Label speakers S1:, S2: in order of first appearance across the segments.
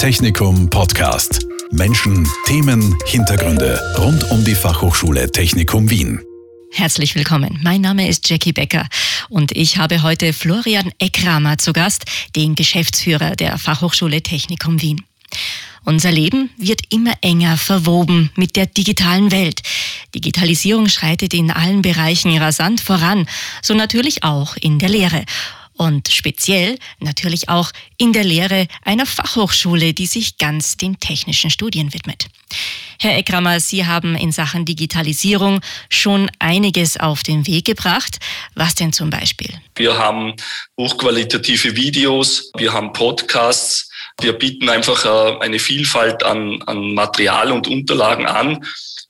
S1: Technikum Podcast. Menschen, Themen, Hintergründe rund um die Fachhochschule Technikum Wien.
S2: Herzlich willkommen. Mein Name ist Jackie Becker und ich habe heute Florian Eckramer zu Gast, den Geschäftsführer der Fachhochschule Technikum Wien. Unser Leben wird immer enger verwoben mit der digitalen Welt. Digitalisierung schreitet in allen Bereichen rasant voran, so natürlich auch in der Lehre und speziell natürlich auch in der Lehre einer Fachhochschule, die sich ganz den technischen Studien widmet. Herr Eckrammer, Sie haben in Sachen Digitalisierung schon einiges auf den Weg gebracht. Was denn zum Beispiel?
S3: Wir haben hochqualitative Videos, wir haben Podcasts, wir bieten einfach äh, eine Vielfalt an, an Material und Unterlagen an,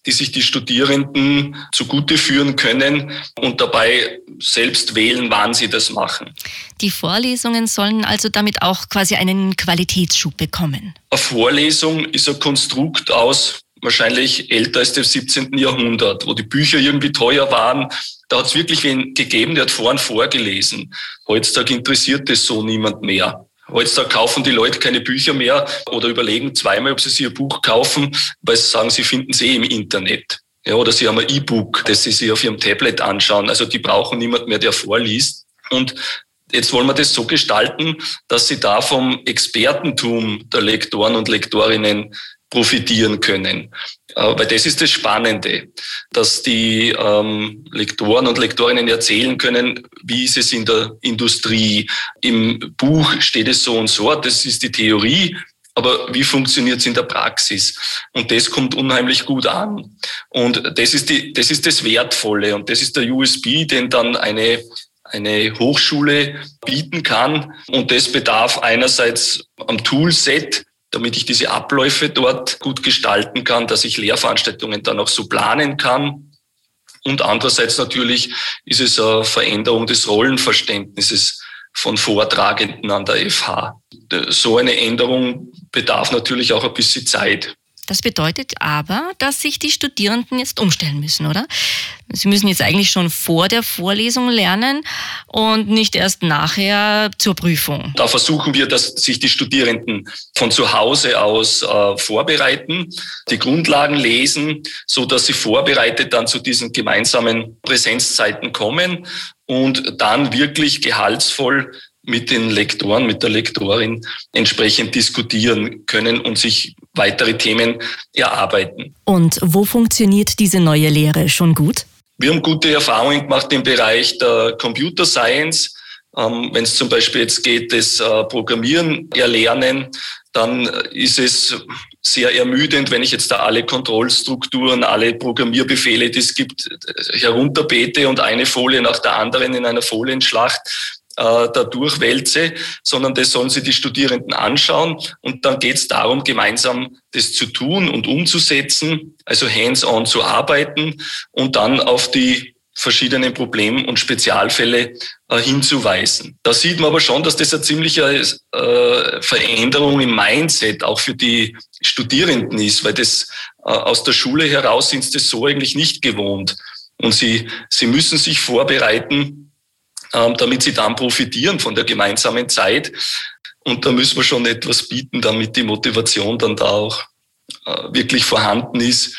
S3: die sich die Studierenden zugute führen können und dabei selbst wählen, wann sie das machen.
S2: Die Vorlesungen sollen also damit auch quasi einen Qualitätsschub bekommen.
S3: Eine Vorlesung ist ein Konstrukt aus wahrscheinlich älter als dem 17. Jahrhundert, wo die Bücher irgendwie teuer waren. Da hat es wirklich wen gegeben, der hat vorn vorgelesen. Heutzutage interessiert das so niemand mehr. Heutzutage kaufen die Leute keine Bücher mehr oder überlegen zweimal, ob sie sich ein Buch kaufen, weil sie sagen, sie finden es eh im Internet. Ja, oder sie haben ein E-Book, das sie sich auf ihrem Tablet anschauen. Also die brauchen niemand mehr, der vorliest. Und jetzt wollen wir das so gestalten, dass sie da vom Expertentum der Lektoren und Lektorinnen profitieren können. Äh, weil das ist das Spannende, dass die ähm, Lektoren und Lektorinnen erzählen können, wie ist es in der Industrie. Im Buch steht es so und so, das ist die Theorie, aber wie funktioniert es in der Praxis? Und das kommt unheimlich gut an. Und das ist, die, das ist das Wertvolle und das ist der USB, den dann eine eine Hochschule bieten kann. Und das bedarf einerseits am Toolset, damit ich diese Abläufe dort gut gestalten kann, dass ich Lehrveranstaltungen dann auch so planen kann. Und andererseits natürlich ist es eine Veränderung des Rollenverständnisses von Vortragenden an der FH. So eine Änderung bedarf natürlich auch ein bisschen Zeit.
S2: Das bedeutet aber, dass sich die Studierenden jetzt umstellen müssen, oder? Sie müssen jetzt eigentlich schon vor der Vorlesung lernen und nicht erst nachher zur Prüfung.
S3: Da versuchen wir, dass sich die Studierenden von zu Hause aus äh, vorbereiten, die Grundlagen lesen, so dass sie vorbereitet dann zu diesen gemeinsamen Präsenzzeiten kommen und dann wirklich gehaltsvoll mit den Lektoren, mit der Lektorin entsprechend diskutieren können und sich weitere Themen erarbeiten.
S2: Und wo funktioniert diese neue Lehre schon gut?
S3: Wir haben gute Erfahrungen gemacht im Bereich der Computer Science. Ähm, Wenn es zum Beispiel jetzt geht, das äh, Programmieren erlernen, dann ist es sehr ermüdend, wenn ich jetzt da alle Kontrollstrukturen, alle Programmierbefehle, die es gibt, herunterbete und eine Folie nach der anderen in einer Folienschlacht äh, da durchwälze, sondern das sollen sich die Studierenden anschauen. Und dann geht es darum, gemeinsam das zu tun und umzusetzen, also hands-on zu arbeiten und dann auf die verschiedenen Problem- und Spezialfälle äh, hinzuweisen. Da sieht man aber schon, dass das eine ziemliche äh, Veränderung im Mindset auch für die Studierenden ist, weil das äh, aus der Schule heraus sind sie das so eigentlich nicht gewohnt. Und sie, sie müssen sich vorbereiten, damit sie dann profitieren von der gemeinsamen Zeit. Und da müssen wir schon etwas bieten, damit die Motivation dann da auch äh, wirklich vorhanden ist,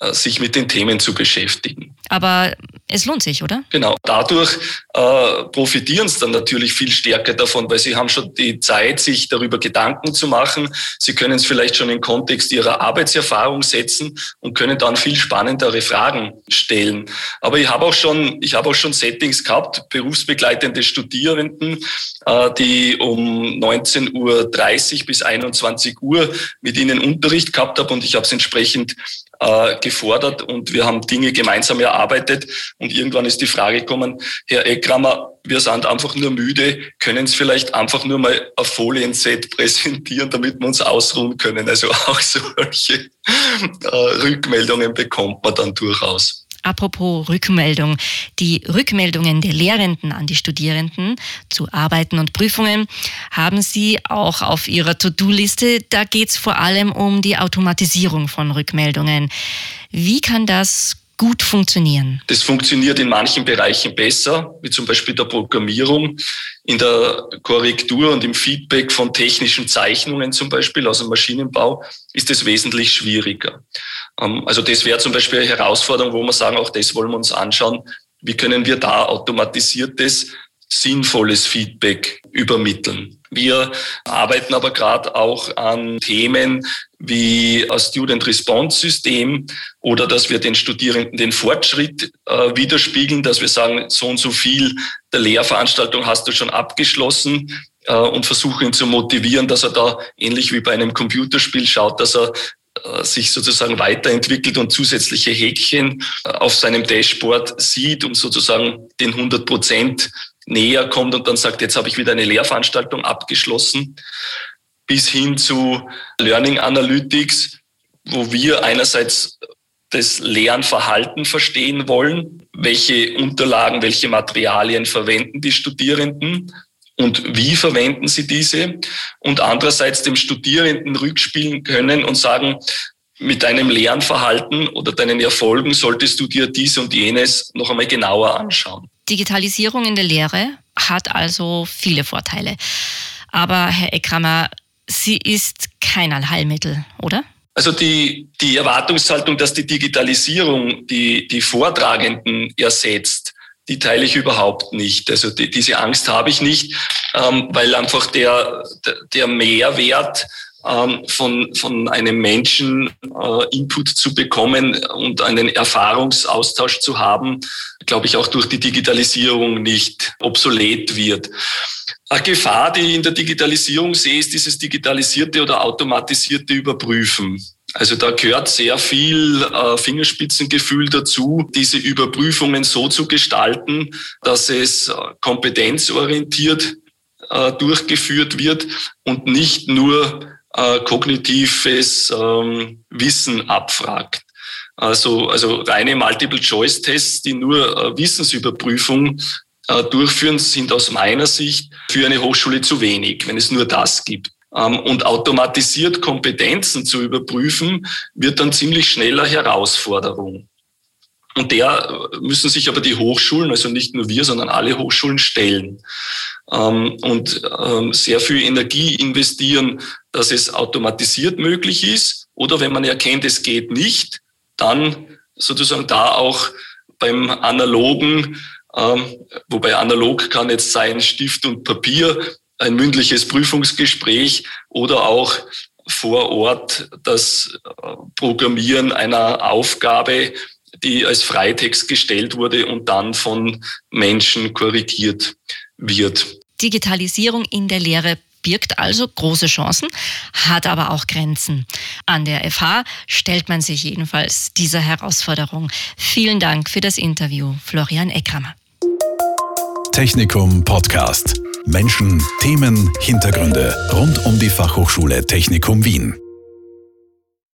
S3: äh, sich mit den Themen zu beschäftigen.
S2: Aber es lohnt sich, oder?
S3: Genau. Dadurch äh, profitieren sie dann natürlich viel stärker davon, weil sie haben schon die Zeit, sich darüber Gedanken zu machen. Sie können es vielleicht schon im Kontext ihrer Arbeitserfahrung setzen und können dann viel spannendere Fragen stellen. Aber ich habe auch schon, ich habe auch schon Settings gehabt, berufsbegleitende Studierenden, äh, die um 19.30 Uhr bis 21 Uhr mit ihnen Unterricht gehabt habe und ich habe es entsprechend äh, gefordert und wir haben Dinge gemeinsam erarbeitet. Und irgendwann ist die Frage gekommen, Herr Eckrammer, wir sind einfach nur müde, können Sie vielleicht einfach nur mal ein Folienset präsentieren, damit wir uns ausruhen können. Also auch solche äh, Rückmeldungen bekommt man dann durchaus.
S2: Apropos Rückmeldung. Die Rückmeldungen der Lehrenden an die Studierenden zu Arbeiten und Prüfungen haben Sie auch auf Ihrer To-Do-Liste. Da geht es vor allem um die Automatisierung von Rückmeldungen. Wie kann das gut funktionieren?
S3: Das funktioniert in manchen Bereichen besser, wie zum Beispiel der Programmierung, in der Korrektur und im Feedback von technischen Zeichnungen zum Beispiel aus dem Maschinenbau ist es wesentlich schwieriger. Ähm, also das wäre zum Beispiel eine Herausforderung, wo wir sagen, auch das wollen wir uns anschauen. Wie können wir da automatisiertes sinnvolles Feedback übermitteln. Wir arbeiten aber gerade auch an Themen wie ein Student Response System oder dass wir den Studierenden den Fortschritt äh, widerspiegeln, dass wir sagen, so und so viel der Lehrveranstaltung hast du schon abgeschlossen äh, und versuchen zu motivieren, dass er da ähnlich wie bei einem Computerspiel schaut, dass er äh, sich sozusagen weiterentwickelt und zusätzliche Häkchen äh, auf seinem Dashboard sieht, um sozusagen den 100 Prozent näher kommt und dann sagt, jetzt habe ich wieder eine Lehrveranstaltung abgeschlossen, bis hin zu Learning Analytics, wo wir einerseits das Lernverhalten verstehen wollen, welche Unterlagen, welche Materialien verwenden die Studierenden und wie verwenden sie diese und andererseits dem Studierenden rückspielen können und sagen, mit deinem Lernverhalten oder deinen Erfolgen solltest du dir dies und jenes noch einmal genauer anschauen.
S2: Digitalisierung in der Lehre hat also viele Vorteile. Aber Herr Eckrammer, sie ist kein Allheilmittel, oder?
S3: Also die, die Erwartungshaltung, dass die Digitalisierung die, die Vortragenden ersetzt, die teile ich überhaupt nicht. Also die, diese Angst habe ich nicht, ähm, weil einfach der, der Mehrwert ähm, von, von einem Menschen äh, Input zu bekommen und einen Erfahrungsaustausch zu haben, glaube ich, auch durch die Digitalisierung nicht obsolet wird. Eine Gefahr, die ich in der Digitalisierung sehe, ist dieses digitalisierte oder automatisierte Überprüfen. Also da gehört sehr viel äh, Fingerspitzengefühl dazu, diese Überprüfungen so zu gestalten, dass es kompetenzorientiert äh, durchgeführt wird und nicht nur äh, kognitives ähm, Wissen abfragt. Also, also reine Multiple-Choice-Tests, die nur äh, Wissensüberprüfung äh, durchführen, sind aus meiner Sicht für eine Hochschule zu wenig, wenn es nur das gibt. Ähm, und automatisiert Kompetenzen zu überprüfen, wird dann ziemlich schneller Herausforderung. Und der müssen sich aber die Hochschulen, also nicht nur wir, sondern alle Hochschulen stellen ähm, und ähm, sehr viel Energie investieren, dass es automatisiert möglich ist. Oder wenn man erkennt, es geht nicht, dann sozusagen da auch beim analogen, ähm, wobei analog kann jetzt sein Stift und Papier, ein mündliches Prüfungsgespräch oder auch vor Ort das äh, Programmieren einer Aufgabe, die als Freitext gestellt wurde und dann von Menschen korrigiert wird.
S2: Digitalisierung in der Lehre birgt also große Chancen, hat aber auch Grenzen. An der FH stellt man sich jedenfalls dieser Herausforderung. Vielen Dank für das Interview, Florian Eckrammer.
S1: Technikum Podcast. Menschen, Themen, Hintergründe rund um die Fachhochschule Technikum Wien.